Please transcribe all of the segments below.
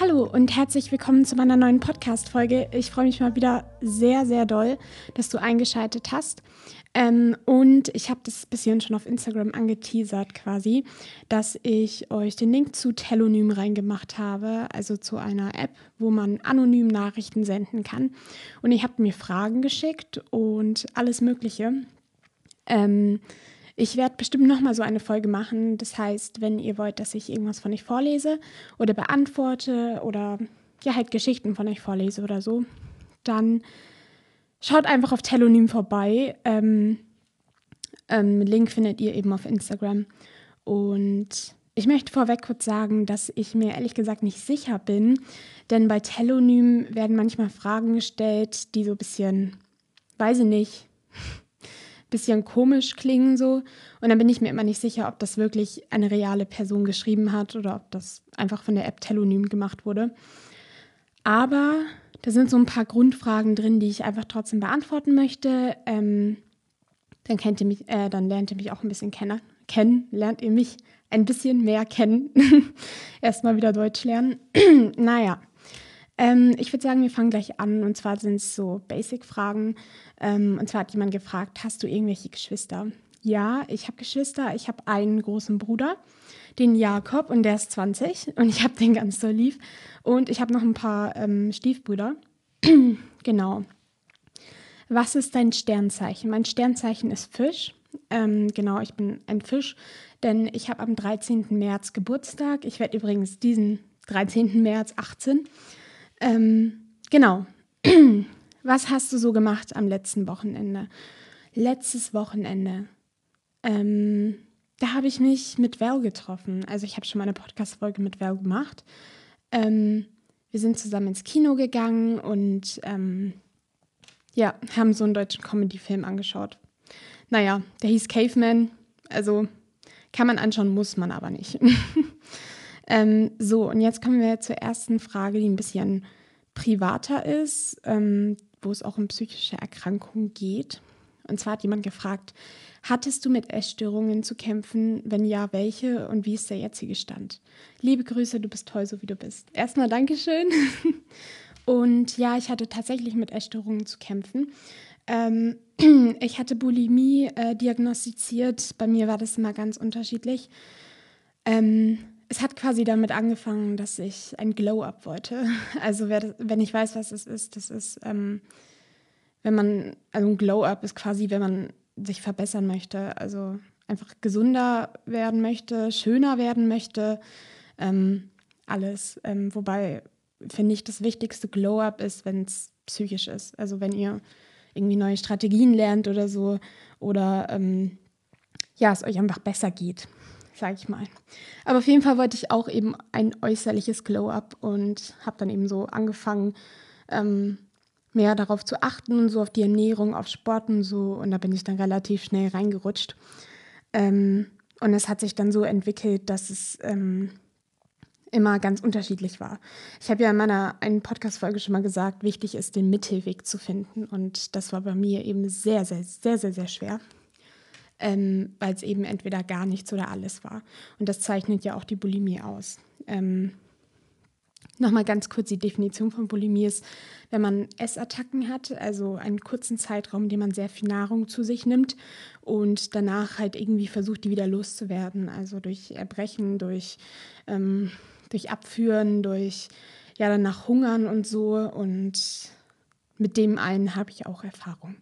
Hallo und herzlich willkommen zu meiner neuen Podcast-Folge. Ich freue mich mal wieder sehr, sehr doll, dass du eingeschaltet hast. Ähm, und ich habe das bisschen schon auf Instagram angeteasert quasi, dass ich euch den Link zu Telonym reingemacht habe, also zu einer App, wo man anonym Nachrichten senden kann. Und ich habe mir Fragen geschickt und alles Mögliche. Ähm, ich werde bestimmt nochmal so eine Folge machen. Das heißt, wenn ihr wollt, dass ich irgendwas von euch vorlese oder beantworte oder ja, halt Geschichten von euch vorlese oder so, dann schaut einfach auf Telonym vorbei. Ähm, ähm, Link findet ihr eben auf Instagram. Und ich möchte vorweg kurz sagen, dass ich mir ehrlich gesagt nicht sicher bin, denn bei Telonym werden manchmal Fragen gestellt, die so ein bisschen, weiß ich nicht, bisschen komisch klingen so. Und dann bin ich mir immer nicht sicher, ob das wirklich eine reale Person geschrieben hat oder ob das einfach von der App Telonym gemacht wurde. Aber da sind so ein paar Grundfragen drin, die ich einfach trotzdem beantworten möchte. Ähm, dann kennt ihr mich, äh, dann lernt ihr mich auch ein bisschen kennen. kennen lernt ihr mich ein bisschen mehr kennen. Erstmal wieder Deutsch lernen. naja. Ähm, ich würde sagen, wir fangen gleich an. Und zwar sind es so Basic-Fragen. Ähm, und zwar hat jemand gefragt, hast du irgendwelche Geschwister? Ja, ich habe Geschwister. Ich habe einen großen Bruder, den Jakob, und der ist 20. Und ich habe den ganz so lieb. Und ich habe noch ein paar ähm, Stiefbrüder. genau. Was ist dein Sternzeichen? Mein Sternzeichen ist Fisch. Ähm, genau, ich bin ein Fisch, denn ich habe am 13. März Geburtstag. Ich werde übrigens diesen 13. März 18. Ähm, genau. Was hast du so gemacht am letzten Wochenende? Letztes Wochenende. Ähm, da habe ich mich mit Val getroffen. Also ich habe schon mal eine Podcast-Folge mit Val gemacht. Ähm, wir sind zusammen ins Kino gegangen und ähm, ja, haben so einen deutschen Comedy-Film angeschaut. Naja, der hieß Caveman. Also kann man anschauen, muss man aber nicht. Ähm, so, und jetzt kommen wir zur ersten Frage, die ein bisschen privater ist, ähm, wo es auch um psychische Erkrankungen geht. Und zwar hat jemand gefragt, hattest du mit Essstörungen zu kämpfen? Wenn ja, welche und wie ist der jetzige Stand? Liebe Grüße, du bist toll, so wie du bist. Erstmal Dankeschön. Und ja, ich hatte tatsächlich mit Essstörungen zu kämpfen. Ähm, ich hatte Bulimie äh, diagnostiziert. Bei mir war das immer ganz unterschiedlich. Ähm, es hat quasi damit angefangen, dass ich ein Glow-Up wollte. Also wer, wenn ich weiß, was es ist, das ist, ähm, wenn man, also ein Glow-Up ist quasi, wenn man sich verbessern möchte, also einfach gesunder werden möchte, schöner werden möchte, ähm, alles. Ähm, wobei finde ich das wichtigste Glow-Up ist, wenn es psychisch ist. Also wenn ihr irgendwie neue Strategien lernt oder so oder ähm, ja, es euch einfach besser geht sage ich mal. Aber auf jeden Fall wollte ich auch eben ein äußerliches Glow-up und habe dann eben so angefangen, ähm, mehr darauf zu achten und so auf die Ernährung, auf Sport und so. Und da bin ich dann relativ schnell reingerutscht. Ähm, und es hat sich dann so entwickelt, dass es ähm, immer ganz unterschiedlich war. Ich habe ja in meiner einen Podcast-Folge schon mal gesagt, wichtig ist, den Mittelweg zu finden. Und das war bei mir eben sehr, sehr, sehr, sehr, sehr schwer ähm, weil es eben entweder gar nichts oder alles war. Und das zeichnet ja auch die Bulimie aus. Ähm, Nochmal ganz kurz die Definition von Bulimie ist, wenn man Essattacken hat, also einen kurzen Zeitraum, in dem man sehr viel Nahrung zu sich nimmt und danach halt irgendwie versucht, die wieder loszuwerden. Also durch Erbrechen, durch, ähm, durch Abführen, durch ja danach Hungern und so. Und mit dem einen habe ich auch Erfahrung.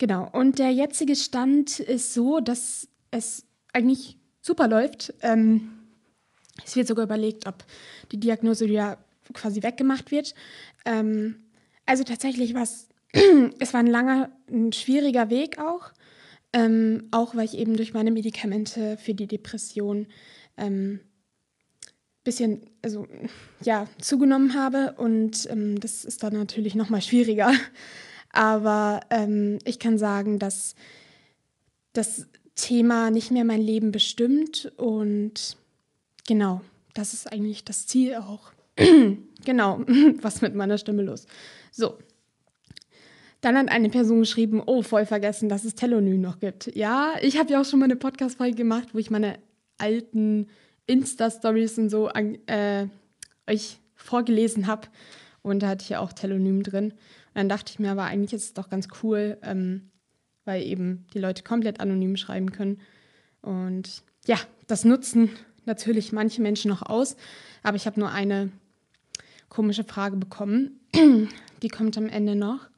Genau. Und der jetzige Stand ist so, dass es eigentlich super läuft. Ähm, es wird sogar überlegt, ob die Diagnose ja quasi weggemacht wird. Ähm, also tatsächlich war es, es war ein langer, ein schwieriger Weg auch. Ähm, auch weil ich eben durch meine Medikamente für die Depression ähm, bisschen, also ja, zugenommen habe und ähm, das ist dann natürlich noch mal schwieriger. Aber ähm, ich kann sagen, dass das Thema nicht mehr mein Leben bestimmt und genau, das ist eigentlich das Ziel auch. genau, was mit meiner Stimme los? So. Dann hat eine Person geschrieben, oh, voll vergessen, dass es Telonym noch gibt. Ja, ich habe ja auch schon mal eine Podcast-Folge gemacht, wo ich meine alten Insta-Stories und so an, äh, euch vorgelesen habe. Und da hatte ich ja auch Telonym drin. Dann dachte ich mir, aber eigentlich ist es doch ganz cool, ähm, weil eben die Leute komplett anonym schreiben können. Und ja, das nutzen natürlich manche Menschen noch aus. Aber ich habe nur eine komische Frage bekommen. Die kommt am Ende noch.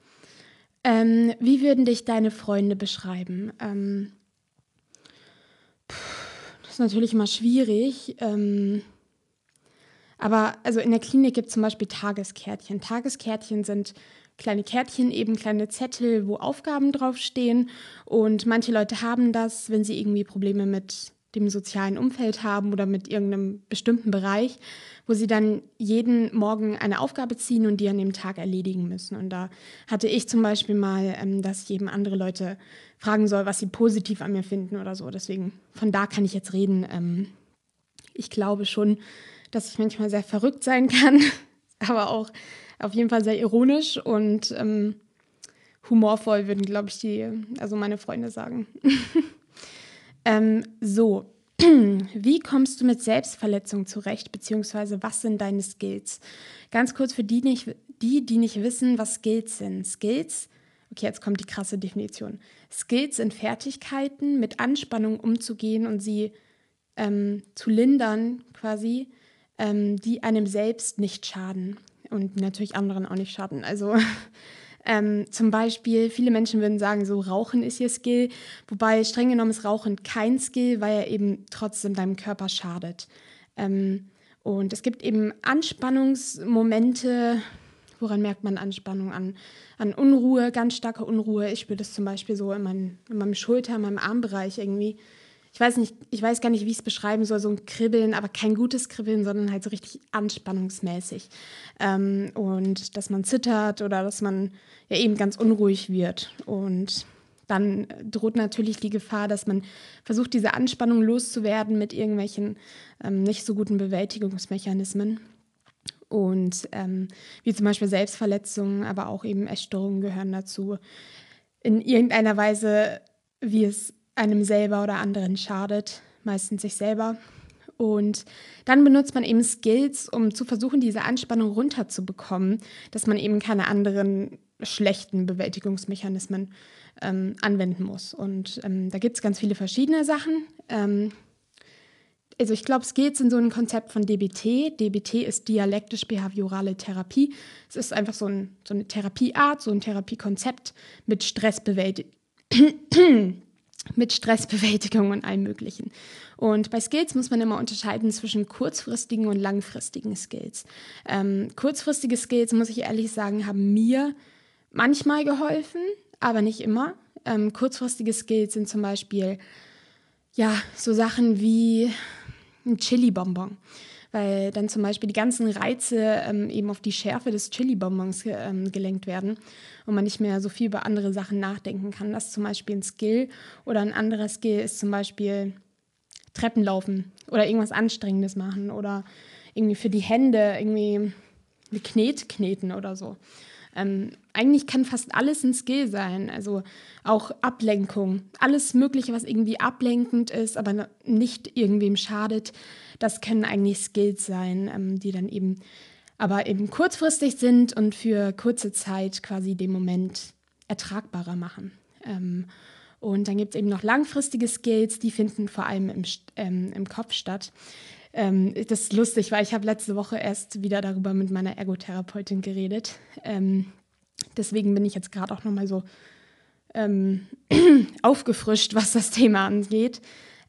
Ähm, wie würden dich deine Freunde beschreiben? Ähm, das ist natürlich immer schwierig. Ähm, aber also in der Klinik gibt es zum Beispiel Tageskärtchen. Tageskärtchen sind kleine Kärtchen, eben kleine Zettel, wo Aufgaben draufstehen. Und manche Leute haben das, wenn sie irgendwie Probleme mit dem sozialen Umfeld haben oder mit irgendeinem bestimmten Bereich, wo sie dann jeden Morgen eine Aufgabe ziehen und die an dem Tag erledigen müssen. Und da hatte ich zum Beispiel mal, ähm, dass ich eben andere Leute fragen soll, was sie positiv an mir finden oder so. Deswegen, von da kann ich jetzt reden. Ähm, ich glaube schon, dass ich manchmal sehr verrückt sein kann, aber auch auf jeden Fall sehr ironisch und ähm, humorvoll, würden, glaube ich, die, also meine Freunde sagen. ähm, so, wie kommst du mit Selbstverletzung zurecht, beziehungsweise was sind deine Skills? Ganz kurz für die, nicht, die, die nicht wissen, was Skills sind. Skills, okay, jetzt kommt die krasse Definition. Skills sind Fertigkeiten, mit Anspannung umzugehen und sie ähm, zu lindern, quasi, ähm, die einem selbst nicht schaden und natürlich anderen auch nicht schaden. Also ähm, zum Beispiel, viele Menschen würden sagen, so Rauchen ist ihr Skill, wobei streng genommen ist Rauchen kein Skill, weil er eben trotzdem deinem Körper schadet. Ähm, und es gibt eben Anspannungsmomente, woran merkt man Anspannung an? An Unruhe, ganz starke Unruhe. Ich spüre das zum Beispiel so in, mein, in meinem Schulter, in meinem Armbereich irgendwie ich weiß nicht, ich weiß gar nicht, wie ich es beschreiben soll, so ein Kribbeln, aber kein gutes Kribbeln, sondern halt so richtig anspannungsmäßig. Ähm, und dass man zittert oder dass man ja eben ganz unruhig wird. Und dann droht natürlich die Gefahr, dass man versucht, diese Anspannung loszuwerden mit irgendwelchen ähm, nicht so guten Bewältigungsmechanismen. Und ähm, wie zum Beispiel Selbstverletzungen, aber auch eben Essstörungen gehören dazu. In irgendeiner Weise, wie es einem selber oder anderen schadet, meistens sich selber. Und dann benutzt man eben Skills, um zu versuchen, diese Anspannung runterzubekommen, dass man eben keine anderen schlechten Bewältigungsmechanismen ähm, anwenden muss. Und ähm, da gibt es ganz viele verschiedene Sachen. Ähm, also ich glaube, Skills sind so ein Konzept von DBT. DBT ist dialektisch-behaviorale Therapie. Es ist einfach so, ein, so eine Therapieart, so ein Therapiekonzept mit Stressbewältigung mit Stressbewältigung und allem Möglichen. Und bei Skills muss man immer unterscheiden zwischen kurzfristigen und langfristigen Skills. Ähm, kurzfristige Skills, muss ich ehrlich sagen, haben mir manchmal geholfen, aber nicht immer. Ähm, kurzfristige Skills sind zum Beispiel ja so Sachen wie ein Chili-Bonbon weil dann zum Beispiel die ganzen Reize ähm, eben auf die Schärfe des Chili-Bonbons ähm, gelenkt werden und man nicht mehr so viel über andere Sachen nachdenken kann. Das ist zum Beispiel ein Skill oder ein anderer Skill ist zum Beispiel Treppen laufen oder irgendwas Anstrengendes machen oder irgendwie für die Hände irgendwie eine Knet kneten oder so. Ähm, eigentlich kann fast alles ein Skill sein, also auch Ablenkung, alles Mögliche, was irgendwie ablenkend ist, aber nicht irgendwem schadet, das können eigentlich Skills sein, ähm, die dann eben aber eben kurzfristig sind und für kurze Zeit quasi den Moment ertragbarer machen. Ähm, und dann gibt es eben noch langfristige Skills, die finden vor allem im, ähm, im Kopf statt. Ähm, das ist lustig, weil ich habe letzte Woche erst wieder darüber mit meiner Ergotherapeutin geredet. Ähm, deswegen bin ich jetzt gerade auch nochmal so ähm, aufgefrischt, was das Thema angeht.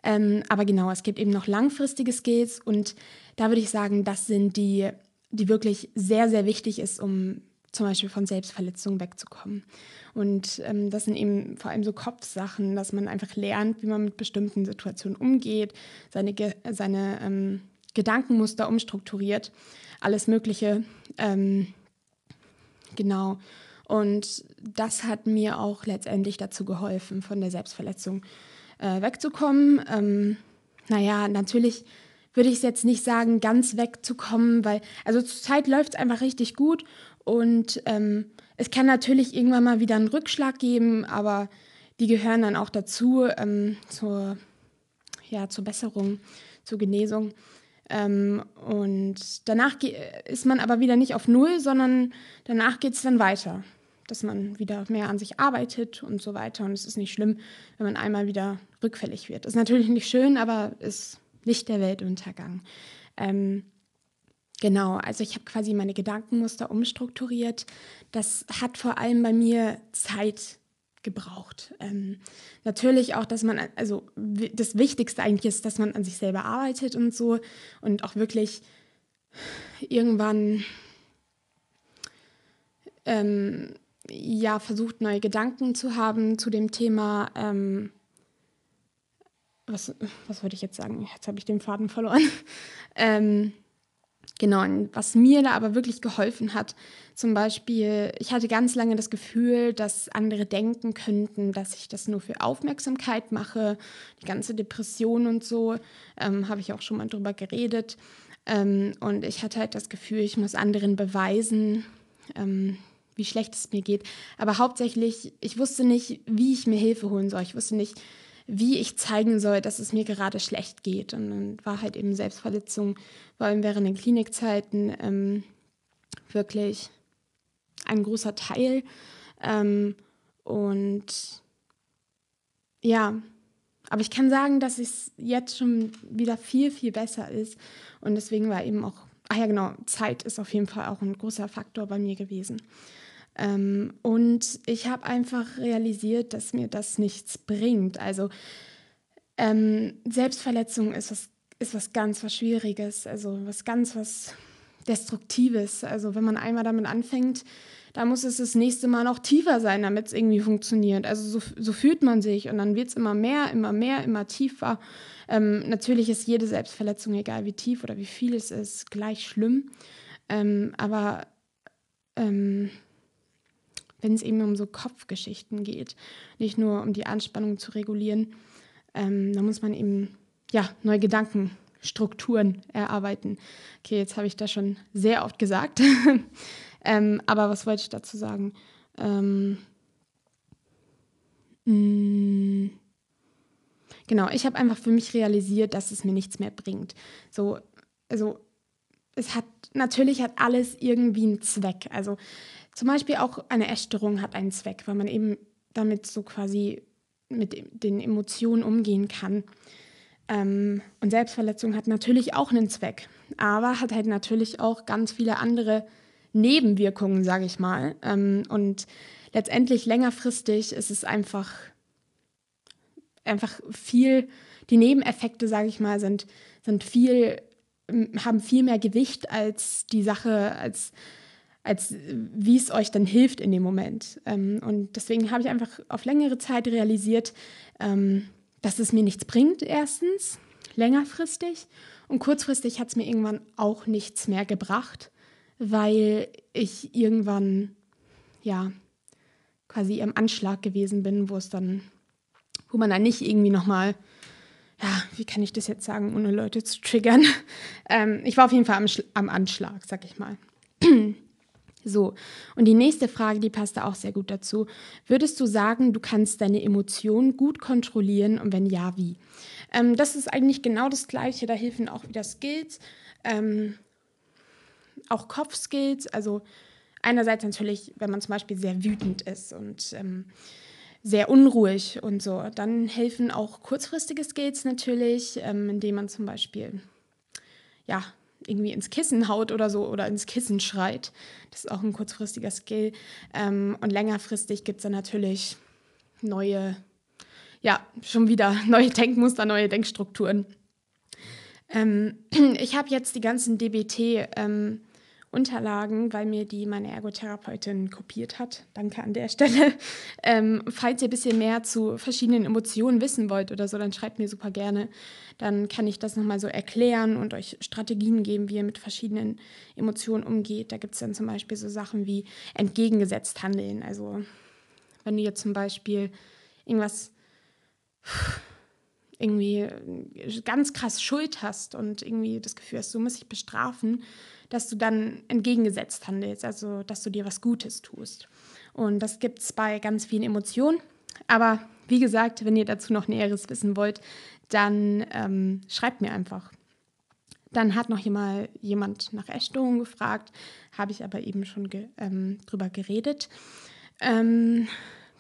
Ähm, aber genau, es gibt eben noch langfristige Skills und da würde ich sagen, das sind die, die wirklich sehr, sehr wichtig ist, um zum Beispiel von Selbstverletzungen wegzukommen. Und ähm, das sind eben vor allem so Kopfsachen, dass man einfach lernt, wie man mit bestimmten Situationen umgeht, seine, seine ähm, Gedankenmuster umstrukturiert, alles Mögliche. Ähm, genau. Und das hat mir auch letztendlich dazu geholfen, von der Selbstverletzung äh, wegzukommen. Ähm, naja, natürlich würde ich es jetzt nicht sagen, ganz wegzukommen, weil, also zurzeit läuft es einfach richtig gut und ähm, es kann natürlich irgendwann mal wieder einen Rückschlag geben, aber die gehören dann auch dazu ähm, zur, ja, zur Besserung, zur Genesung. Ähm, und danach ist man aber wieder nicht auf Null, sondern danach geht es dann weiter, dass man wieder mehr an sich arbeitet und so weiter. Und es ist nicht schlimm, wenn man einmal wieder rückfällig wird. Ist natürlich nicht schön, aber ist nicht der Weltuntergang. Ähm, genau, also ich habe quasi meine Gedankenmuster umstrukturiert. Das hat vor allem bei mir Zeit gebraucht. Ähm, natürlich auch, dass man, also das Wichtigste eigentlich ist, dass man an sich selber arbeitet und so und auch wirklich irgendwann ähm, ja versucht, neue Gedanken zu haben zu dem Thema. Ähm, was, was wollte ich jetzt sagen? Jetzt habe ich den Faden verloren. ähm, Genau, und was mir da aber wirklich geholfen hat, zum Beispiel, ich hatte ganz lange das Gefühl, dass andere denken könnten, dass ich das nur für Aufmerksamkeit mache, die ganze Depression und so, ähm, habe ich auch schon mal drüber geredet. Ähm, und ich hatte halt das Gefühl, ich muss anderen beweisen, ähm, wie schlecht es mir geht. Aber hauptsächlich, ich wusste nicht, wie ich mir Hilfe holen soll. Ich wusste nicht, wie ich zeigen soll, dass es mir gerade schlecht geht. Und dann war halt eben Selbstverletzung, vor allem während den Klinikzeiten, ähm, wirklich ein großer Teil. Ähm, und ja, aber ich kann sagen, dass es jetzt schon wieder viel, viel besser ist. Und deswegen war eben auch, ach ja genau, Zeit ist auf jeden Fall auch ein großer Faktor bei mir gewesen. Ähm, und ich habe einfach realisiert, dass mir das nichts bringt. Also ähm, Selbstverletzung ist was, ist was ganz was Schwieriges, also was ganz was Destruktives. Also wenn man einmal damit anfängt, da muss es das nächste Mal noch tiefer sein, damit es irgendwie funktioniert. Also so, so fühlt man sich und dann wird es immer mehr, immer mehr, immer tiefer. Ähm, natürlich ist jede Selbstverletzung, egal wie tief oder wie viel es ist, gleich schlimm. Ähm, aber ähm, wenn es eben um so Kopfgeschichten geht, nicht nur um die Anspannung zu regulieren. Ähm, da muss man eben ja neue Gedankenstrukturen erarbeiten. Okay, jetzt habe ich das schon sehr oft gesagt. ähm, aber was wollte ich dazu sagen? Ähm, mh, mm, genau, ich habe einfach für mich realisiert, dass es mir nichts mehr bringt. So, also es hat natürlich hat alles irgendwie einen Zweck. Also zum Beispiel auch eine Essstörung hat einen Zweck, weil man eben damit so quasi mit den Emotionen umgehen kann. Ähm, und Selbstverletzung hat natürlich auch einen Zweck, aber hat halt natürlich auch ganz viele andere Nebenwirkungen, sage ich mal. Ähm, und letztendlich längerfristig ist es einfach, einfach viel, die Nebeneffekte, sage ich mal, sind, sind viel, haben viel mehr Gewicht als die Sache, als als wie es euch dann hilft in dem Moment. Ähm, und deswegen habe ich einfach auf längere Zeit realisiert, ähm, dass es mir nichts bringt, erstens, längerfristig. Und kurzfristig hat es mir irgendwann auch nichts mehr gebracht, weil ich irgendwann, ja, quasi im Anschlag gewesen bin, wo es dann, wo man dann nicht irgendwie nochmal, ja, wie kann ich das jetzt sagen, ohne Leute zu triggern? Ähm, ich war auf jeden Fall am, am Anschlag, sag ich mal. So, und die nächste Frage, die passt da auch sehr gut dazu. Würdest du sagen, du kannst deine Emotionen gut kontrollieren und wenn ja, wie? Ähm, das ist eigentlich genau das Gleiche, da helfen auch wieder Skills, ähm, auch Kopfskills. Also einerseits natürlich, wenn man zum Beispiel sehr wütend ist und ähm, sehr unruhig und so, dann helfen auch kurzfristige Skills natürlich, ähm, indem man zum Beispiel ja, irgendwie ins Kissen haut oder so oder ins Kissen schreit. Das ist auch ein kurzfristiger Skill. Ähm, und längerfristig gibt es dann natürlich neue, ja, schon wieder neue Denkmuster, neue Denkstrukturen. Ähm, ich habe jetzt die ganzen DBT ähm, Unterlagen, weil mir die meine Ergotherapeutin kopiert hat. Danke an der Stelle. Ähm, falls ihr ein bisschen mehr zu verschiedenen Emotionen wissen wollt oder so, dann schreibt mir super gerne. Dann kann ich das nochmal so erklären und euch Strategien geben, wie ihr mit verschiedenen Emotionen umgeht. Da gibt es dann zum Beispiel so Sachen wie entgegengesetzt handeln. Also wenn du jetzt zum Beispiel irgendwas irgendwie ganz krass Schuld hast und irgendwie das Gefühl hast, du musst dich bestrafen, dass du dann entgegengesetzt handelst, also dass du dir was Gutes tust. Und das gibt es bei ganz vielen Emotionen. Aber wie gesagt, wenn ihr dazu noch Näheres wissen wollt, dann ähm, schreibt mir einfach. Dann hat noch jemand, jemand nach Essstörungen gefragt, habe ich aber eben schon ge, ähm, drüber geredet. Ähm,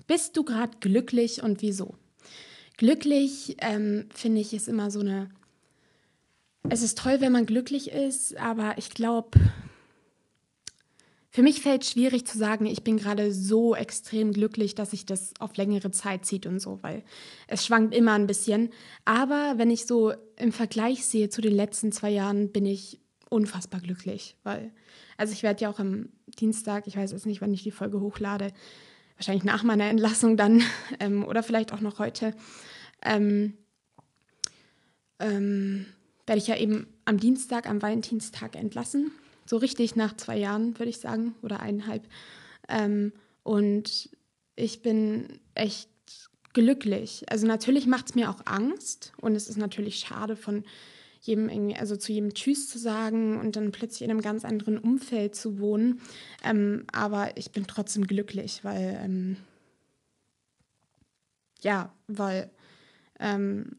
bist du gerade glücklich und wieso? Glücklich ähm, finde ich ist immer so eine. Es ist toll, wenn man glücklich ist, aber ich glaube, für mich fällt es schwierig zu sagen, ich bin gerade so extrem glücklich, dass sich das auf längere Zeit zieht und so, weil es schwankt immer ein bisschen. Aber wenn ich so im Vergleich sehe zu den letzten zwei Jahren, bin ich unfassbar glücklich, weil, also ich werde ja auch am Dienstag, ich weiß jetzt nicht, wann ich die Folge hochlade, wahrscheinlich nach meiner Entlassung dann ähm, oder vielleicht auch noch heute, ähm, ähm, werde ich ja eben am Dienstag, am Valentinstag entlassen so richtig nach zwei Jahren, würde ich sagen, oder eineinhalb. Ähm, und ich bin echt glücklich. Also natürlich macht es mir auch Angst und es ist natürlich schade von jedem irgendwie, also zu jedem Tschüss zu sagen und dann plötzlich in einem ganz anderen Umfeld zu wohnen. Ähm, aber ich bin trotzdem glücklich, weil ähm, ja, weil ähm,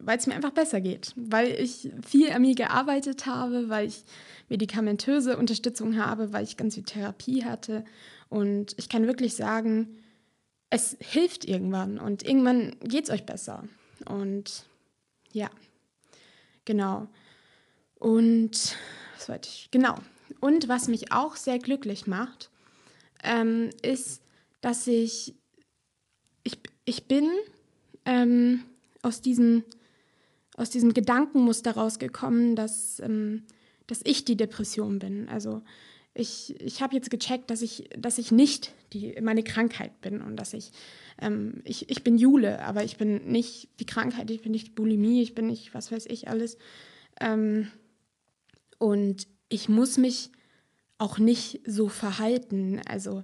weil es mir einfach besser geht, weil ich viel an mir gearbeitet habe, weil ich medikamentöse Unterstützung habe, weil ich ganz viel Therapie hatte. Und ich kann wirklich sagen, es hilft irgendwann und irgendwann geht es euch besser. Und ja, genau. Und was wollte ich? Genau. Und was mich auch sehr glücklich macht, ähm, ist, dass ich, ich, ich bin ähm, aus diesem aus diesem Gedankenmuster rausgekommen, dass, ähm, dass ich die Depression bin. Also ich, ich habe jetzt gecheckt, dass ich, dass ich nicht die, meine Krankheit bin und dass ich, ähm, ich, ich bin Jule, aber ich bin nicht die Krankheit, ich bin nicht Bulimie, ich bin nicht, was weiß ich, alles. Ähm, und ich muss mich auch nicht so verhalten. Also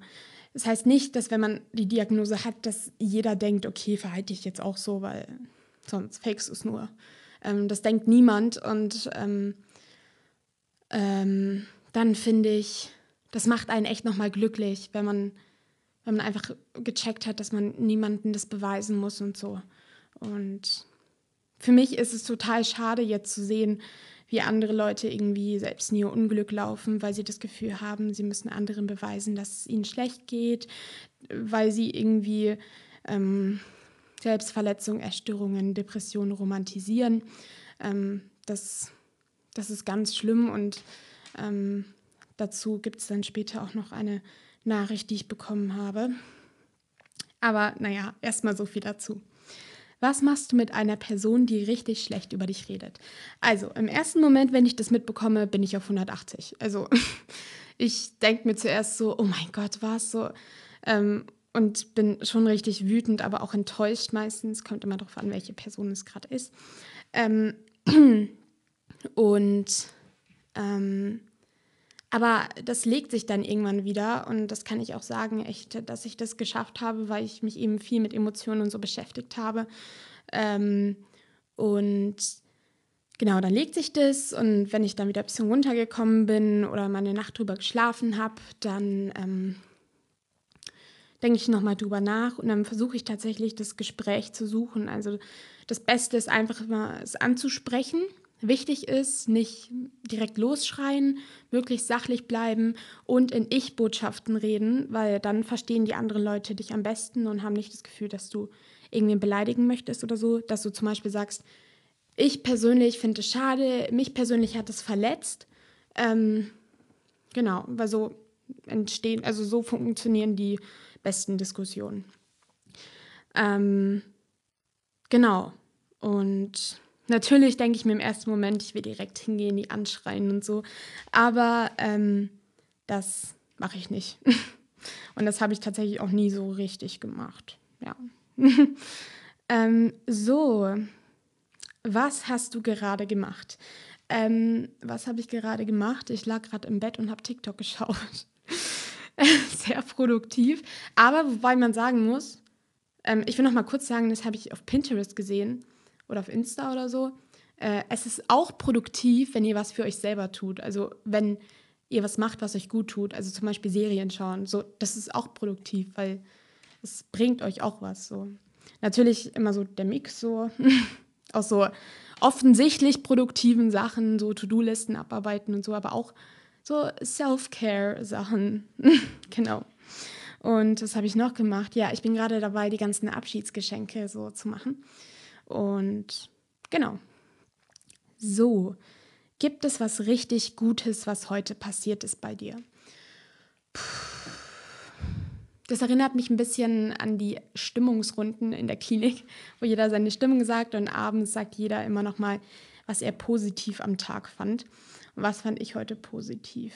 das heißt nicht, dass wenn man die Diagnose hat, dass jeder denkt, okay, verhalte ich jetzt auch so, weil sonst fakest du es nur. Ähm, das denkt niemand. Und ähm, ähm, dann finde ich, das macht einen echt nochmal glücklich, wenn man, wenn man einfach gecheckt hat, dass man niemandem das beweisen muss und so. Und für mich ist es total schade, jetzt zu sehen, wie andere Leute irgendwie selbst in ihr Unglück laufen, weil sie das Gefühl haben, sie müssen anderen beweisen, dass es ihnen schlecht geht, weil sie irgendwie ähm, Selbstverletzung, Essstörungen, Depressionen romantisieren. Ähm, das, das ist ganz schlimm und ähm, dazu gibt es dann später auch noch eine Nachricht, die ich bekommen habe. Aber naja, erstmal so viel dazu. Was machst du mit einer Person, die richtig schlecht über dich redet? Also im ersten Moment, wenn ich das mitbekomme, bin ich auf 180. Also ich denke mir zuerst so, oh mein Gott, war es so? Ähm, und bin schon richtig wütend, aber auch enttäuscht meistens. Kommt immer darauf an, welche Person es gerade ist. Ähm, und ähm, aber das legt sich dann irgendwann wieder und das kann ich auch sagen, echt, dass ich das geschafft habe, weil ich mich eben viel mit Emotionen und so beschäftigt habe. Ähm, und genau, dann legt sich das und wenn ich dann wieder ein bisschen runtergekommen bin oder mal eine Nacht drüber geschlafen habe, dann ähm, denke ich nochmal drüber nach und dann versuche ich tatsächlich das Gespräch zu suchen. Also das Beste ist einfach mal es anzusprechen. Wichtig ist, nicht direkt losschreien, wirklich sachlich bleiben und in Ich-Botschaften reden, weil dann verstehen die anderen Leute dich am besten und haben nicht das Gefühl, dass du irgendwen beleidigen möchtest oder so. Dass du zum Beispiel sagst, ich persönlich finde es schade, mich persönlich hat es verletzt. Ähm, genau, weil so entstehen, also so funktionieren die besten Diskussionen. Ähm, genau. Und natürlich denke ich mir im ersten Moment, ich will direkt hingehen, die anschreien und so. Aber ähm, das mache ich nicht. und das habe ich tatsächlich auch nie so richtig gemacht. Ja. ähm, so, was hast du gerade gemacht? Ähm, was habe ich gerade gemacht? Ich lag gerade im Bett und habe TikTok geschaut. sehr produktiv. Aber wobei man sagen muss, ähm, ich will noch mal kurz sagen, das habe ich auf Pinterest gesehen oder auf Insta oder so. Äh, es ist auch produktiv, wenn ihr was für euch selber tut. Also wenn ihr was macht, was euch gut tut. Also zum Beispiel Serien schauen. So, das ist auch produktiv, weil es bringt euch auch was. So. Natürlich immer so der Mix so. auch so, offensichtlich produktiven Sachen, so To-Do-Listen abarbeiten und so, aber auch so Self-Care-Sachen. genau. Und was habe ich noch gemacht? Ja, ich bin gerade dabei, die ganzen Abschiedsgeschenke so zu machen. Und genau. So, gibt es was richtig Gutes, was heute passiert ist bei dir? Das erinnert mich ein bisschen an die Stimmungsrunden in der Klinik, wo jeder seine Stimmung sagt und abends sagt jeder immer noch mal, was er positiv am Tag fand. Was fand ich heute positiv?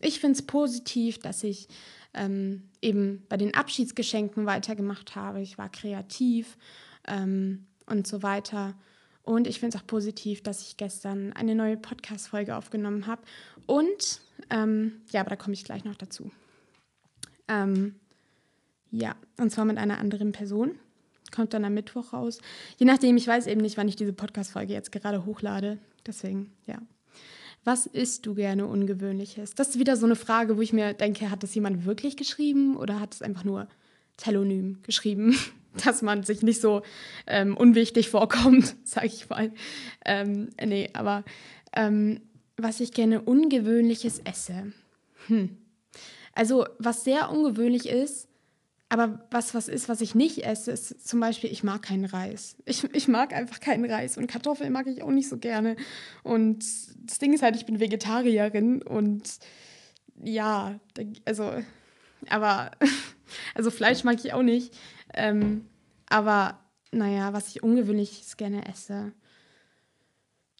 Ich finde es positiv, dass ich ähm, eben bei den Abschiedsgeschenken weitergemacht habe. Ich war kreativ ähm, und so weiter. Und ich finde es auch positiv, dass ich gestern eine neue Podcast-Folge aufgenommen habe. Und ähm, ja, aber da komme ich gleich noch dazu. Ähm, ja, und zwar mit einer anderen Person. Kommt dann am Mittwoch raus. Je nachdem, ich weiß eben nicht, wann ich diese Podcast-Folge jetzt gerade hochlade. Deswegen, ja. Was isst du gerne Ungewöhnliches? Das ist wieder so eine Frage, wo ich mir denke, hat das jemand wirklich geschrieben oder hat es einfach nur Telonym geschrieben, dass man sich nicht so ähm, unwichtig vorkommt, sage ich mal. Ähm, nee, aber ähm, was ich gerne Ungewöhnliches esse. Hm. Also, was sehr ungewöhnlich ist, aber was was ist, was ich nicht esse, ist zum Beispiel, ich mag keinen Reis. Ich, ich mag einfach keinen Reis und Kartoffeln mag ich auch nicht so gerne. Und das Ding ist halt, ich bin Vegetarierin und ja, also, aber, also Fleisch mag ich auch nicht. Ähm, aber naja, was ich ungewöhnlich gerne esse.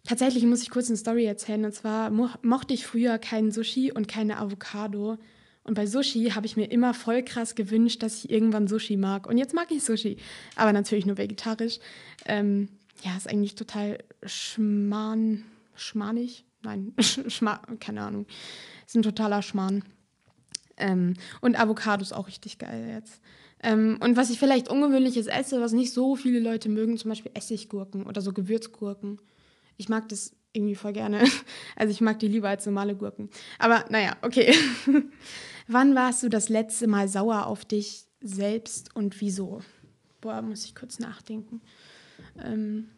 Tatsächlich muss ich kurz eine Story erzählen. Und zwar mo mochte ich früher keinen Sushi und keine Avocado. Und bei Sushi habe ich mir immer voll krass gewünscht, dass ich irgendwann Sushi mag. Und jetzt mag ich Sushi, aber natürlich nur vegetarisch. Ähm, ja, ist eigentlich total schmarrn, schmarnig. Nein, schma keine Ahnung. Ist ein totaler Schmarrn. Ähm, und Avocado ist auch richtig geil jetzt. Ähm, und was ich vielleicht ungewöhnliches esse, was nicht so viele Leute mögen, zum Beispiel Essiggurken oder so Gewürzgurken. Ich mag das irgendwie voll gerne. Also ich mag die lieber als normale Gurken. Aber naja, okay. Wann warst du das letzte Mal sauer auf dich selbst und wieso? Boah, muss ich kurz nachdenken. Ähm,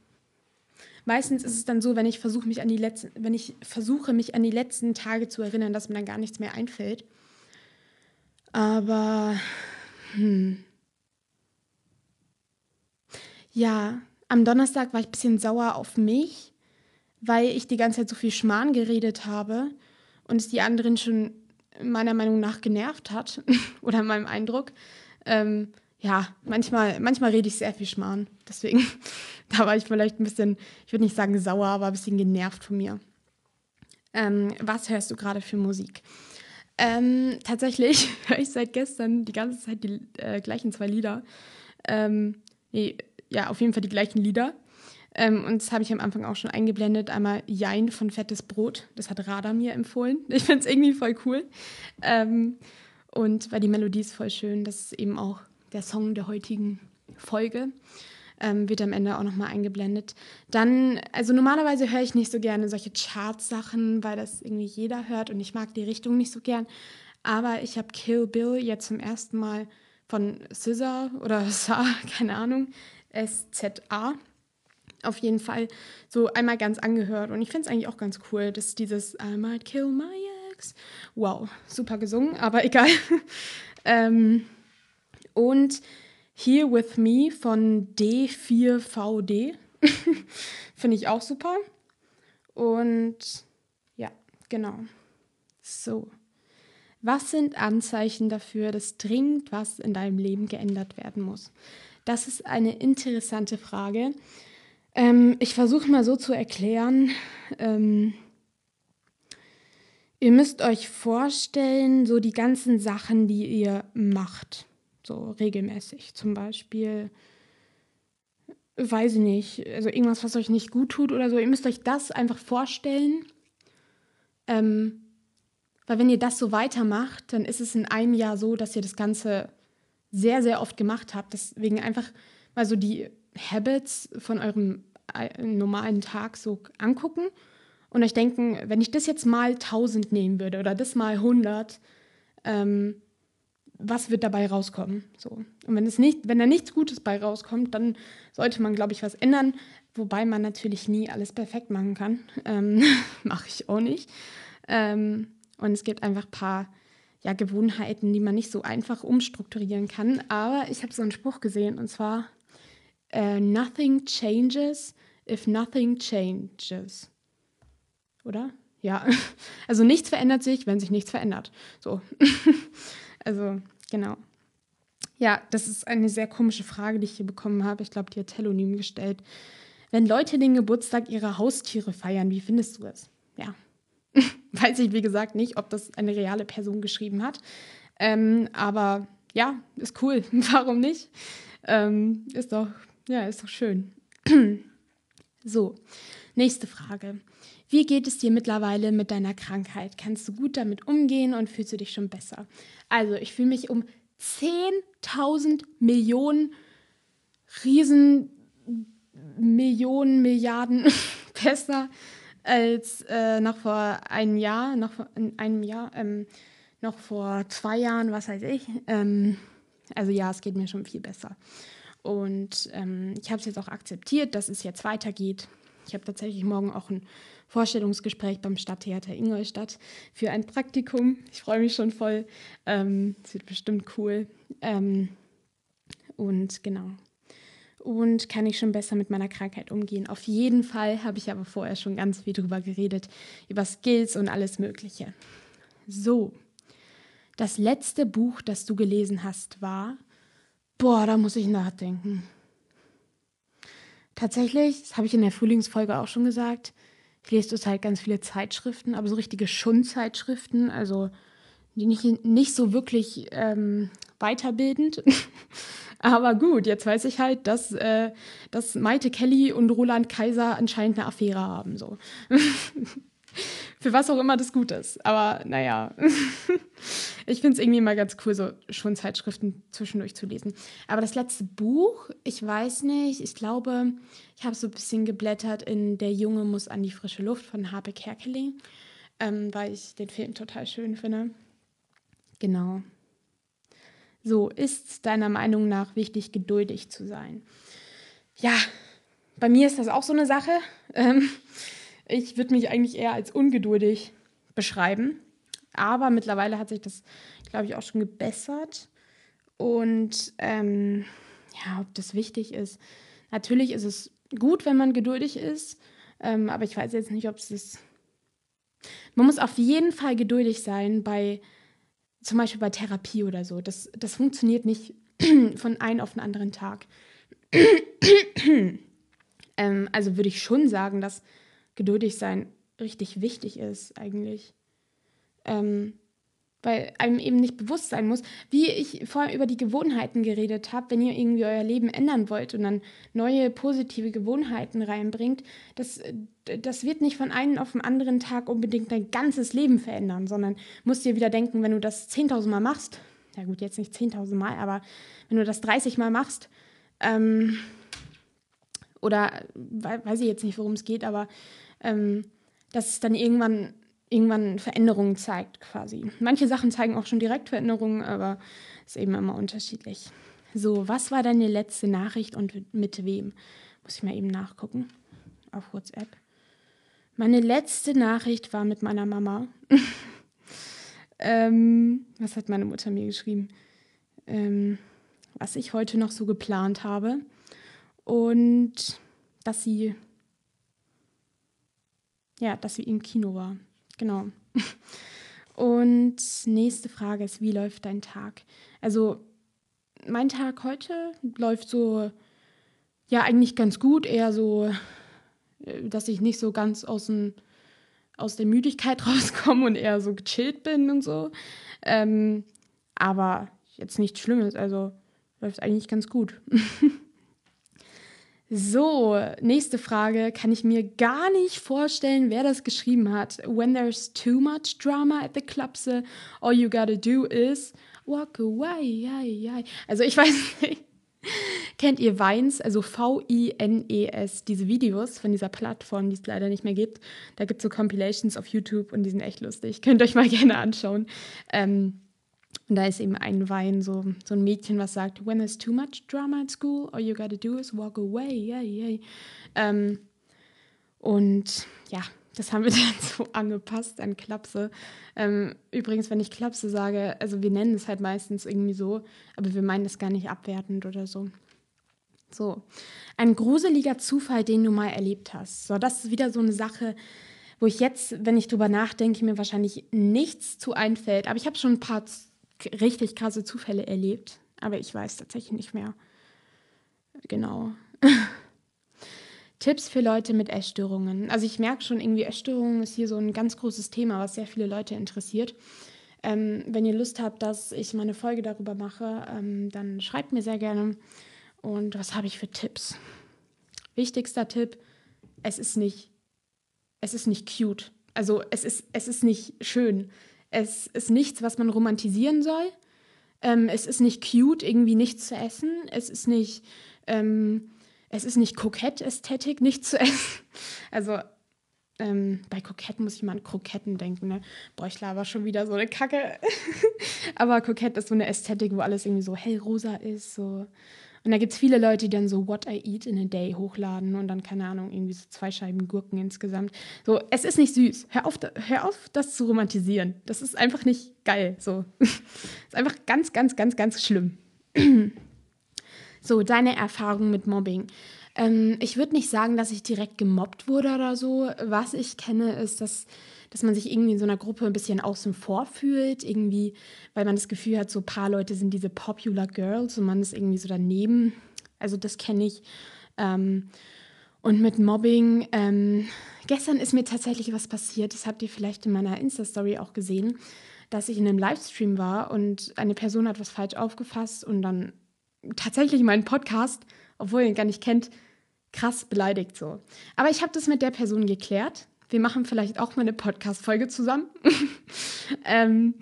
meistens ist es dann so, wenn ich versuche mich an die letzten, wenn ich versuche mich an die letzten Tage zu erinnern, dass mir dann gar nichts mehr einfällt. Aber hm. ja, am Donnerstag war ich ein bisschen sauer auf mich, weil ich die ganze Zeit so viel Schmarrn geredet habe und es die anderen schon meiner Meinung nach genervt hat oder meinem Eindruck. Ähm, ja, manchmal, manchmal rede ich sehr viel Schmarrn. Deswegen, da war ich vielleicht ein bisschen, ich würde nicht sagen sauer, aber ein bisschen genervt von mir. Ähm, was hörst du gerade für Musik? Ähm, tatsächlich höre ich seit gestern die ganze Zeit die äh, gleichen zwei Lieder. Ähm, nee, ja, auf jeden Fall die gleichen Lieder. Ähm, und das habe ich am Anfang auch schon eingeblendet. Einmal Jein von Fettes Brot. Das hat Rada mir empfohlen. Ich finde es irgendwie voll cool. Ähm, und weil die Melodie ist voll schön. Das ist eben auch der Song der heutigen Folge. Ähm, wird am Ende auch nochmal eingeblendet. Dann, also normalerweise höre ich nicht so gerne solche Chartsachen, weil das irgendwie jeder hört und ich mag die Richtung nicht so gern. Aber ich habe Kill Bill jetzt zum ersten Mal von SZA oder Sa, keine Ahnung, S-Z-A auf jeden Fall so einmal ganz angehört. Und ich finde es eigentlich auch ganz cool, dass dieses I might kill my ex. Wow, super gesungen, aber egal. ähm, und Here With Me von D4VD. finde ich auch super. Und ja, genau. So. Was sind Anzeichen dafür, dass dringend was in deinem Leben geändert werden muss? Das ist eine interessante Frage. Ähm, ich versuche mal so zu erklären. Ähm, ihr müsst euch vorstellen, so die ganzen Sachen, die ihr macht, so regelmäßig. Zum Beispiel, weiß ich nicht, also irgendwas, was euch nicht gut tut oder so. Ihr müsst euch das einfach vorstellen. Ähm, weil wenn ihr das so weitermacht, dann ist es in einem Jahr so, dass ihr das Ganze sehr, sehr oft gemacht habt. Deswegen einfach mal so die Habits von eurem normalen Tag so angucken und euch denken, wenn ich das jetzt mal 1000 nehmen würde oder das mal 100, ähm, was wird dabei rauskommen? So. Und wenn, es nicht, wenn da nichts Gutes bei rauskommt, dann sollte man, glaube ich, was ändern, wobei man natürlich nie alles perfekt machen kann. Ähm, Mache ich auch nicht. Ähm, und es gibt einfach ein paar ja, Gewohnheiten, die man nicht so einfach umstrukturieren kann. Aber ich habe so einen Spruch gesehen und zwar: uh, Nothing changes if nothing changes. Oder? Ja, also nichts verändert sich, wenn sich nichts verändert. So. also, genau. Ja, das ist eine sehr komische Frage, die ich hier bekommen habe. Ich glaube, die hat Telonym gestellt. Wenn Leute den Geburtstag ihrer Haustiere feiern, wie findest du es? Ja. Weiß ich, wie gesagt, nicht, ob das eine reale Person geschrieben hat. Ähm, aber ja, ist cool. Warum nicht? Ähm, ist doch, ja, ist doch schön. so, nächste Frage. Wie geht es dir mittlerweile mit deiner Krankheit? Kannst du gut damit umgehen und fühlst du dich schon besser? Also, ich fühle mich um 10.000 Millionen Riesen, Millionen, Milliarden besser als äh, noch vor einem Jahr, noch vor einem Jahr, ähm, noch vor zwei Jahren, was weiß ich. Ähm, also ja, es geht mir schon viel besser. Und ähm, ich habe es jetzt auch akzeptiert, dass es jetzt weitergeht. Ich habe tatsächlich morgen auch ein Vorstellungsgespräch beim Stadttheater Ingolstadt für ein Praktikum. Ich freue mich schon voll. Ähm, es wird bestimmt cool. Ähm, und genau. Und kann ich schon besser mit meiner Krankheit umgehen. Auf jeden Fall habe ich aber vorher schon ganz viel drüber geredet, über Skills und alles Mögliche. So, das letzte Buch, das du gelesen hast, war, boah, da muss ich nachdenken. Tatsächlich, das habe ich in der Frühlingsfolge auch schon gesagt, ich lese zurzeit ganz viele Zeitschriften, aber so richtige Schundzeitschriften, also die nicht, nicht so wirklich ähm, weiterbildend. aber gut, jetzt weiß ich halt, dass, äh, dass Maite Kelly und Roland Kaiser anscheinend eine Affäre haben. So. Für was auch immer das gut ist. Aber naja, ich finde es irgendwie mal ganz cool, so schon Zeitschriften zwischendurch zu lesen. Aber das letzte Buch, ich weiß nicht, ich glaube, ich habe so ein bisschen geblättert in Der Junge muss an die frische Luft von Harpe Kerkeling, ähm, weil ich den Film total schön finde. Genau. So, ist deiner Meinung nach wichtig, geduldig zu sein? Ja, bei mir ist das auch so eine Sache. Ähm, ich würde mich eigentlich eher als ungeduldig beschreiben. Aber mittlerweile hat sich das, glaube ich, auch schon gebessert. Und ähm, ja, ob das wichtig ist. Natürlich ist es gut, wenn man geduldig ist. Ähm, aber ich weiß jetzt nicht, ob es ist. Man muss auf jeden Fall geduldig sein bei, zum Beispiel bei Therapie oder so. Das, das funktioniert nicht von einem auf den anderen Tag. ähm, also würde ich schon sagen, dass geduldig sein richtig wichtig ist eigentlich. Ähm, weil einem eben nicht bewusst sein muss, wie ich vorher über die Gewohnheiten geredet habe, wenn ihr irgendwie euer Leben ändern wollt und dann neue positive Gewohnheiten reinbringt, das, das wird nicht von einem auf den anderen Tag unbedingt dein ganzes Leben verändern, sondern musst dir wieder denken, wenn du das 10.000 Mal machst, ja gut, jetzt nicht 10.000 Mal, aber wenn du das 30 Mal machst, ähm, oder weiß ich jetzt nicht, worum es geht, aber ähm, dass es dann irgendwann, irgendwann Veränderungen zeigt quasi. Manche Sachen zeigen auch schon direkt Veränderungen, aber ist eben immer unterschiedlich. So, was war deine letzte Nachricht und mit wem? Muss ich mal eben nachgucken auf WhatsApp. Meine letzte Nachricht war mit meiner Mama. ähm, was hat meine Mutter mir geschrieben? Ähm, was ich heute noch so geplant habe. Und dass sie ja, dass sie im Kino war. Genau. Und nächste Frage ist, wie läuft dein Tag? Also mein Tag heute läuft so, ja, eigentlich ganz gut, eher so, äh, dass ich nicht so ganz aus, dem, aus der Müdigkeit rauskomme und eher so gechillt bin und so. Ähm, aber jetzt nichts Schlimmes, also läuft eigentlich ganz gut. So, nächste Frage. Kann ich mir gar nicht vorstellen, wer das geschrieben hat. When there's too much drama at the club, so all you gotta do is walk away. Also ich weiß nicht. Kennt ihr Vines, also V-I-N-E-S, diese Videos von dieser Plattform, die es leider nicht mehr gibt? Da gibt es so Compilations auf YouTube und die sind echt lustig. Könnt ihr euch mal gerne anschauen. Ähm, Und da ist eben ein Wein, so, so ein Mädchen, was sagt, when there's too much drama at school, all you gotta do is walk away, yay, yay. Ähm, und ja, das haben wir dann so angepasst an Klapse. Ähm, übrigens, wenn ich Klapse sage, also wir nennen es halt meistens irgendwie so, aber wir meinen es gar nicht abwertend oder so. So, ein gruseliger Zufall, den du mal erlebt hast. So, das ist wieder so eine Sache, wo ich jetzt, wenn ich drüber nachdenke, mir wahrscheinlich nichts zu einfällt. Aber ich habe schon ein paar richtig krasse Zufälle erlebt. Aber ich weiß tatsächlich nicht mehr. Genau. Tipps für Leute mit Essstörungen. Also ich merke schon, irgendwie Essstörungen ist hier so ein ganz großes Thema, was sehr viele Leute interessiert. Ähm, wenn ihr Lust habt, dass ich mal eine Folge darüber mache, ähm, dann schreibt mir sehr gerne. Und was habe ich für Tipps? Wichtigster Tipp, es ist nicht, es ist nicht cute. Also es ist, es ist nicht schön. Es ist nichts, was man romantisieren soll. Ähm, es ist nicht cute, irgendwie nichts zu essen. Es ist nicht, ähm, es ist nicht kokett-Ästhetik, nichts zu essen. Also ähm, bei Kokett muss ich mal an Kroketten denken, ne? Boah, ich laber schon wieder so eine Kacke. aber Kokett ist so eine Ästhetik, wo alles irgendwie so hellrosa ist, so und da gibt es viele Leute, die dann so What I Eat in a Day hochladen und dann, keine Ahnung, irgendwie so zwei Scheiben Gurken insgesamt. So, es ist nicht süß. Hör auf, hör auf das zu romantisieren. Das ist einfach nicht geil. So. ist einfach ganz, ganz, ganz, ganz schlimm. so, deine Erfahrung mit Mobbing. Ähm, ich würde nicht sagen, dass ich direkt gemobbt wurde oder so. Was ich kenne, ist, dass dass man sich irgendwie in so einer Gruppe ein bisschen außen vor fühlt, irgendwie, weil man das Gefühl hat, so ein paar Leute sind diese Popular Girls und man ist irgendwie so daneben. Also das kenne ich. Ähm, und mit Mobbing, ähm, gestern ist mir tatsächlich was passiert, das habt ihr vielleicht in meiner Insta-Story auch gesehen, dass ich in einem Livestream war und eine Person hat was falsch aufgefasst und dann tatsächlich meinen Podcast, obwohl ihr ihn gar nicht kennt, krass beleidigt so. Aber ich habe das mit der Person geklärt wir machen vielleicht auch mal eine Podcast-Folge zusammen ähm,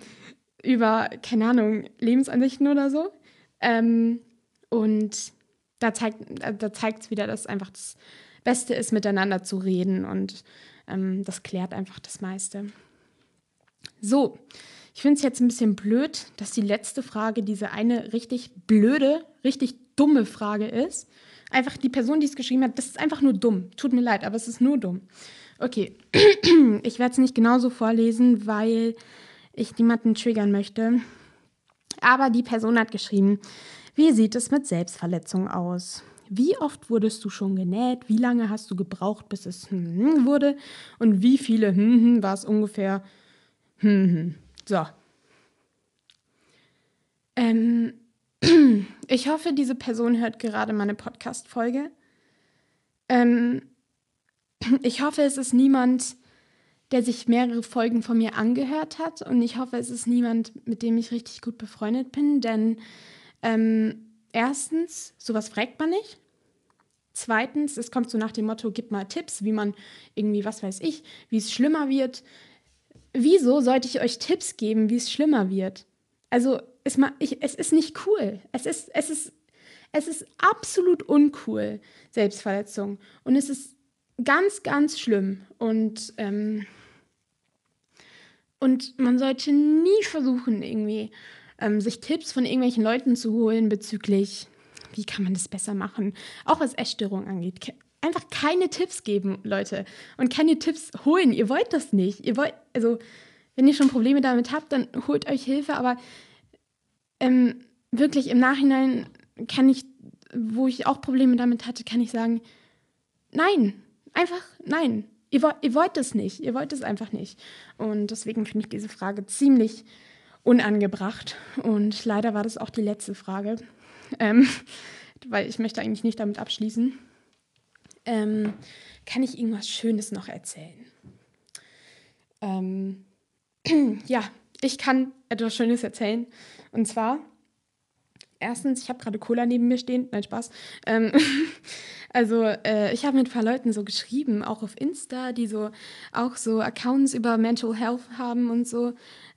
über, keine Ahnung, Lebensansichten oder so. Ähm, und da zeigt da es wieder, dass einfach das Beste ist, miteinander zu reden und ähm, das klärt einfach das meiste. So, ich finde es jetzt ein bisschen blöd, dass die letzte Frage diese eine richtig blöde, richtig dumme Frage ist. Einfach die Person, die es geschrieben hat, das ist einfach nur dumm. Tut mir leid, aber es ist nur dumm. Okay, ich werde es nicht genauso vorlesen, weil ich niemanden triggern möchte. Aber die Person hat geschrieben, wie sieht es mit Selbstverletzung aus? Wie oft wurdest du schon genäht? Wie lange hast du gebraucht, bis es hm wurde? Und wie viele hm war es ungefähr? Hm so. Ähm, ich hoffe, diese Person hört gerade meine Podcast-Folge. Ähm, ich hoffe, es ist niemand, der sich mehrere Folgen von mir angehört hat. Und ich hoffe, es ist niemand, mit dem ich richtig gut befreundet bin. Denn ähm, erstens, sowas fragt man nicht. Zweitens, es kommt so nach dem Motto, gib mal Tipps, wie man irgendwie, was weiß ich, wie es schlimmer wird. Wieso sollte ich euch Tipps geben, wie es schlimmer wird? Also, es, ich, es ist nicht cool. Es ist, es, ist, es ist absolut uncool, Selbstverletzung. Und es ist ganz, ganz schlimm. Und, ähm, und man sollte nie versuchen, irgendwie ähm, sich Tipps von irgendwelchen Leuten zu holen bezüglich, wie kann man das besser machen, auch was Essstörung angeht. Einfach keine Tipps geben, Leute. Und keine Tipps holen. Ihr wollt das nicht. Ihr wollt, also, wenn ihr schon Probleme damit habt, dann holt euch Hilfe. Aber ähm, wirklich im Nachhinein kann ich, wo ich auch Probleme damit hatte, kann ich sagen, nein, Einfach nein. Ihr, wollt, ihr wollt es nicht. Ihr wollt es einfach nicht. Und deswegen finde ich diese Frage ziemlich unangebracht. Und leider war das auch die letzte Frage, ähm, weil ich möchte eigentlich nicht damit abschließen. Ähm, kann ich irgendwas Schönes noch erzählen? Ähm, ja, ich kann etwas Schönes erzählen. Und zwar, erstens, ich habe gerade Cola neben mir stehen. Nein, Spaß. Ähm, Also äh, ich habe mit ein paar Leuten so geschrieben, auch auf Insta, die so auch so Accounts über Mental Health haben und so,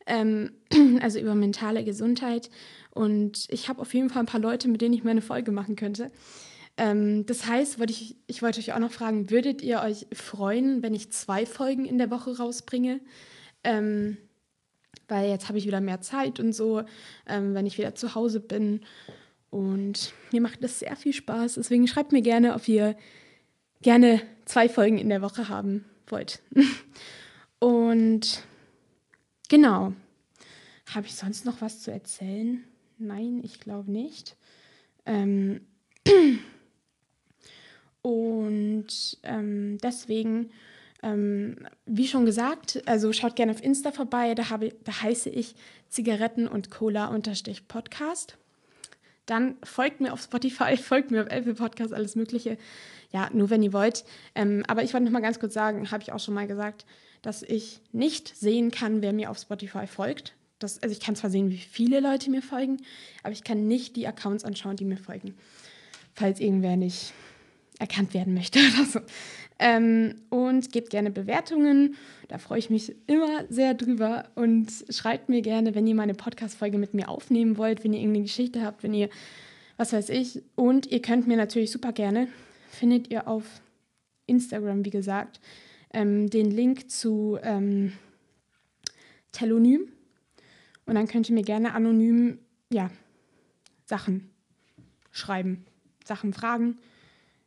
ähm, also über mentale Gesundheit. Und ich habe auf jeden Fall ein paar Leute, mit denen ich meine Folge machen könnte. Ähm, das heißt, wollte ich, ich wollte euch auch noch fragen, würdet ihr euch freuen, wenn ich zwei Folgen in der Woche rausbringe? Ähm, weil jetzt habe ich wieder mehr Zeit und so, ähm, wenn ich wieder zu Hause bin. Und mir macht das sehr viel Spaß. Deswegen schreibt mir gerne, ob ihr gerne zwei Folgen in der Woche haben wollt. und genau. Habe ich sonst noch was zu erzählen? Nein, ich glaube nicht. Ähm und ähm, deswegen ähm, wie schon gesagt, also schaut gerne auf Insta vorbei, da, habe, da heiße ich Zigaretten und Cola-Podcast. Dann folgt mir auf Spotify, folgt mir auf Apple Podcast, alles Mögliche. Ja, nur wenn ihr wollt. Ähm, aber ich wollte noch mal ganz kurz sagen, habe ich auch schon mal gesagt, dass ich nicht sehen kann, wer mir auf Spotify folgt. Das, also ich kann zwar sehen, wie viele Leute mir folgen, aber ich kann nicht die Accounts anschauen, die mir folgen. Falls irgendwer nicht erkannt werden möchte oder so. Ähm, und gebt gerne Bewertungen. Da freue ich mich immer sehr drüber. Und schreibt mir gerne, wenn ihr meine Podcast-Folge mit mir aufnehmen wollt, wenn ihr irgendeine Geschichte habt, wenn ihr, was weiß ich. Und ihr könnt mir natürlich super gerne, findet ihr auf Instagram, wie gesagt, ähm, den Link zu ähm, Telonym. Und dann könnt ihr mir gerne anonym, ja, Sachen schreiben, Sachen fragen,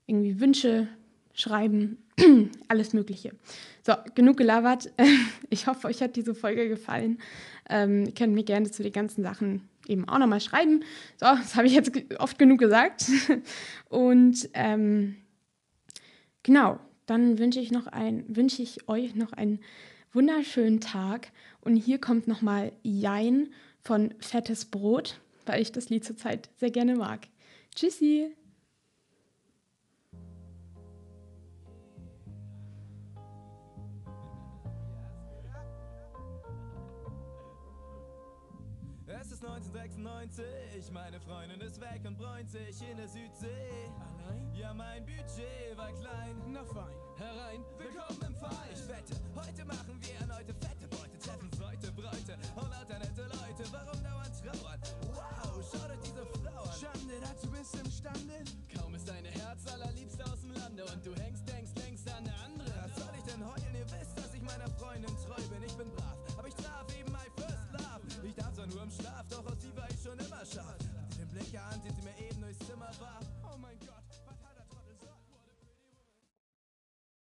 irgendwie Wünsche schreiben, alles Mögliche. So, genug gelabert. Ich hoffe, euch hat diese Folge gefallen. Ähm, ihr könnt mir gerne zu den ganzen Sachen eben auch nochmal schreiben. So, das habe ich jetzt oft genug gesagt. Und ähm, genau, dann wünsche ich, noch wünsche ich euch noch einen wunderschönen Tag. Und hier kommt nochmal Jein von Fettes Brot, weil ich das Lied zurzeit sehr gerne mag. Tschüssi! 90. Meine Freundin ist weg und bräunt sich in der Südsee. Allein? Ja, mein Budget war klein. Na fein. Herein, willkommen im Fall. Ich wette, heute machen wir erneute fette Beute. Treffen Freute, Bräute und lauter nette Leute. Warum dauernd trauern? Wow, schau dir diese Frau an. Schande, dazu bist du imstande. Kaum ist deine Herz allerliebst aus dem Lande und du hängst